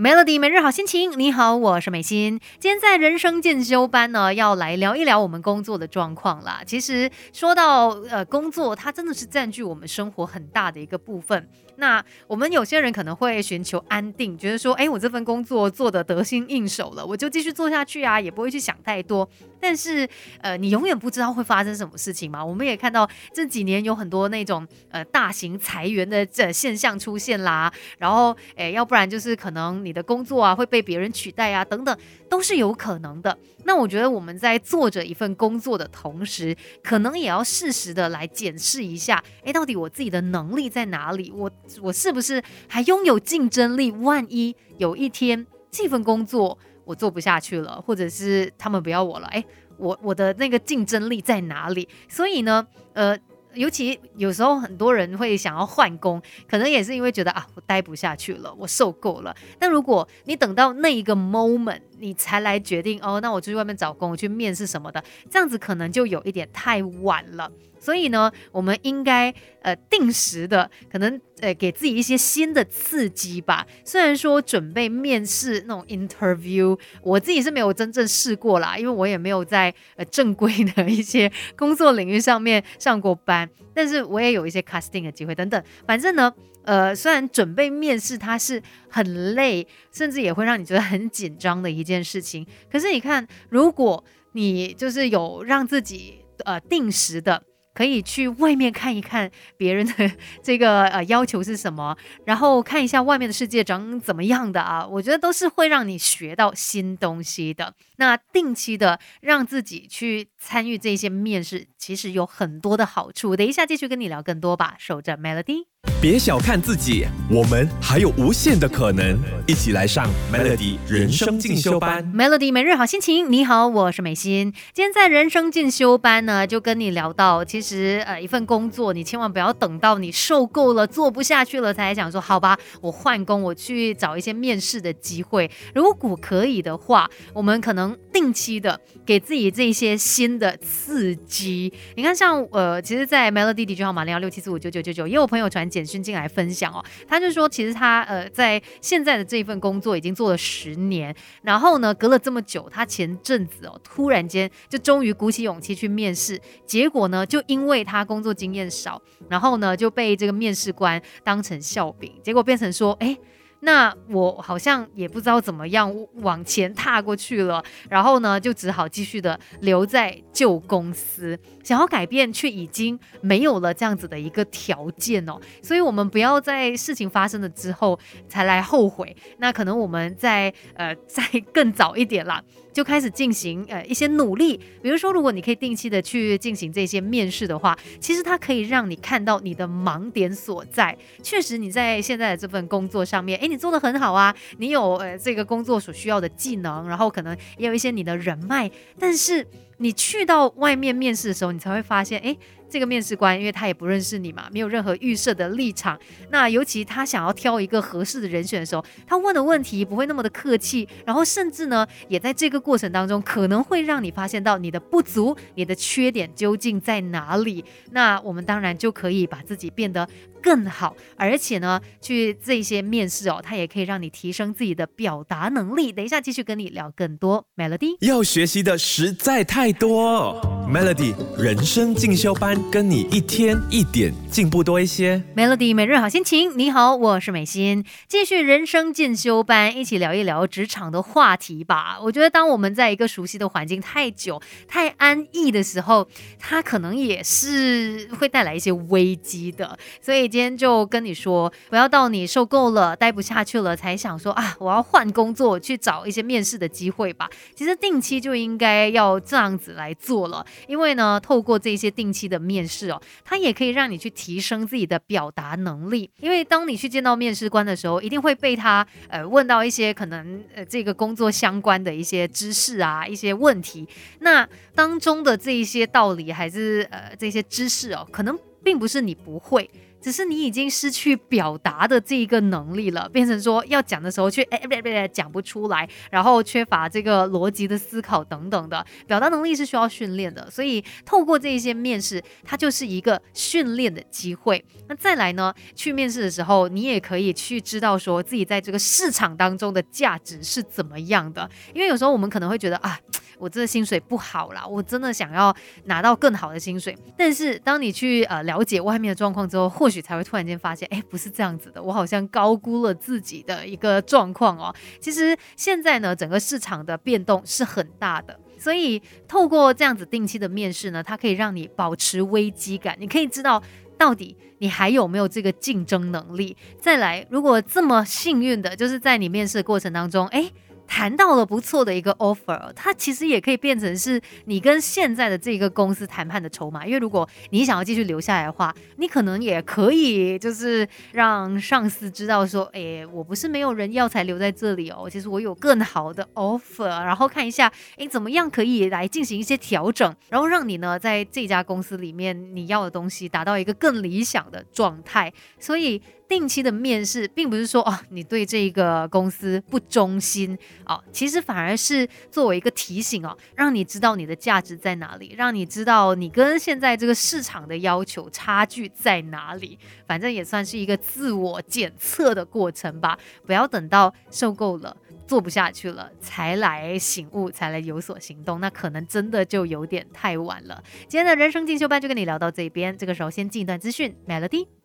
Melody 每日好心情，你好，我是美心。今天在人生进修班呢，要来聊一聊我们工作的状况啦。其实说到呃工作，它真的是占据我们生活很大的一个部分。那我们有些人可能会寻求安定，觉得说，哎，我这份工作做得得心应手了，我就继续做下去啊，也不会去想太多。但是，呃，你永远不知道会发生什么事情嘛。我们也看到这几年有很多那种呃大型裁员的这现象出现啦，然后，哎，要不然就是可能你的工作啊会被别人取代啊，等等，都是有可能的。那我觉得我们在做着一份工作的同时，可能也要适时的来检视一下，哎，到底我自己的能力在哪里？我我是不是还拥有竞争力？万一有一天这份工作我做不下去了，或者是他们不要我了，哎，我我的那个竞争力在哪里？所以呢，呃。尤其有时候很多人会想要换工，可能也是因为觉得啊，我待不下去了，我受够了。但如果你等到那一个 moment，你才来决定哦，那我出去外面找工，我去面试什么的，这样子可能就有一点太晚了。所以呢，我们应该呃定时的，可能呃给自己一些新的刺激吧。虽然说准备面试那种 interview，我自己是没有真正试过啦，因为我也没有在呃正规的一些工作领域上面上过班。但是我也有一些 casting 的机会等等。反正呢，呃，虽然准备面试它是很累，甚至也会让你觉得很紧张的一件事情。可是你看，如果你就是有让自己呃定时的。可以去外面看一看别人的 这个呃要求是什么，然后看一下外面的世界长怎么样的啊，我觉得都是会让你学到新东西的。那定期的让自己去参与这些面试，其实有很多的好处。等一下继续跟你聊更多吧，守着 Melody。别小看自己，我们还有无限的可能。一起来上 Melody 人生进修班。Melody 每日好心情，你好，我是美心。今天在人生进修班呢，就跟你聊到，其实呃，一份工作你千万不要等到你受够了、做不下去了才想说，好吧，我换工，我去找一些面试的机会。如果可以的话，我们可能定期的给自己这些新的刺激。你看，像呃，其实，在 Melody 的号码零幺六七四五九九九九，也有朋友传简。讯进来分享哦，他就说，其实他呃在现在的这一份工作已经做了十年，然后呢，隔了这么久，他前阵子哦突然间就终于鼓起勇气去面试，结果呢，就因为他工作经验少，然后呢就被这个面试官当成笑柄，结果变成说，哎。那我好像也不知道怎么样往前踏过去了，然后呢，就只好继续的留在旧公司，想要改变却已经没有了这样子的一个条件哦，所以我们不要在事情发生了之后才来后悔，那可能我们在呃在 更早一点啦。就开始进行呃一些努力，比如说，如果你可以定期的去进行这些面试的话，其实它可以让你看到你的盲点所在。确实，你在现在的这份工作上面，诶，你做的很好啊，你有呃这个工作所需要的技能，然后可能也有一些你的人脉，但是你去到外面面试的时候，你才会发现，诶。这个面试官，因为他也不认识你嘛，没有任何预设的立场。那尤其他想要挑一个合适的人选的时候，他问的问题不会那么的客气，然后甚至呢，也在这个过程当中可能会让你发现到你的不足，你的缺点究竟在哪里。那我们当然就可以把自己变得更好，而且呢，去这些面试哦，它也可以让你提升自己的表达能力。等一下继续跟你聊更多，Melody 要学习的实在太太多。，Melody 人生进修班。跟你一天一点进步多一些，Melody 每日好心情。你好，我是美心，继续人生进修班，一起聊一聊职场的话题吧。我觉得，当我们在一个熟悉的环境太久、太安逸的时候，它可能也是会带来一些危机的。所以今天就跟你说，不要到你受够了、待不下去了，才想说啊，我要换工作，去找一些面试的机会吧。其实定期就应该要这样子来做了，因为呢，透过这些定期的。面试哦，它也可以让你去提升自己的表达能力，因为当你去见到面试官的时候，一定会被他呃问到一些可能呃这个工作相关的一些知识啊，一些问题。那当中的这一些道理还是呃这些知识哦，可能并不是你不会。只是你已经失去表达的这一个能力了，变成说要讲的时候却哎别别讲不出来，然后缺乏这个逻辑的思考等等的，表达能力是需要训练的。所以透过这一些面试，它就是一个训练的机会。那再来呢，去面试的时候，你也可以去知道说自己在这个市场当中的价值是怎么样的，因为有时候我们可能会觉得啊。我这个薪水不好啦，我真的想要拿到更好的薪水。但是当你去呃了解外面的状况之后，或许才会突然间发现，哎，不是这样子的，我好像高估了自己的一个状况哦。其实现在呢，整个市场的变动是很大的，所以透过这样子定期的面试呢，它可以让你保持危机感，你可以知道到底你还有没有这个竞争能力。再来，如果这么幸运的，就是在你面试的过程当中，哎。谈到了不错的一个 offer，它其实也可以变成是你跟现在的这个公司谈判的筹码。因为如果你想要继续留下来的话，你可能也可以就是让上司知道说，哎，我不是没有人要才留在这里哦，其实我有更好的 offer，然后看一下，哎，怎么样可以来进行一些调整，然后让你呢在这家公司里面你要的东西达到一个更理想的状态。所以。定期的面试，并不是说哦，你对这个公司不忠心哦，其实反而是作为一个提醒哦，让你知道你的价值在哪里，让你知道你跟现在这个市场的要求差距在哪里。反正也算是一个自我检测的过程吧，不要等到受够了，做不下去了才来醒悟，才来有所行动，那可能真的就有点太晚了。今天的人生进修班就跟你聊到这边，这个时候先进一段资讯，Melody。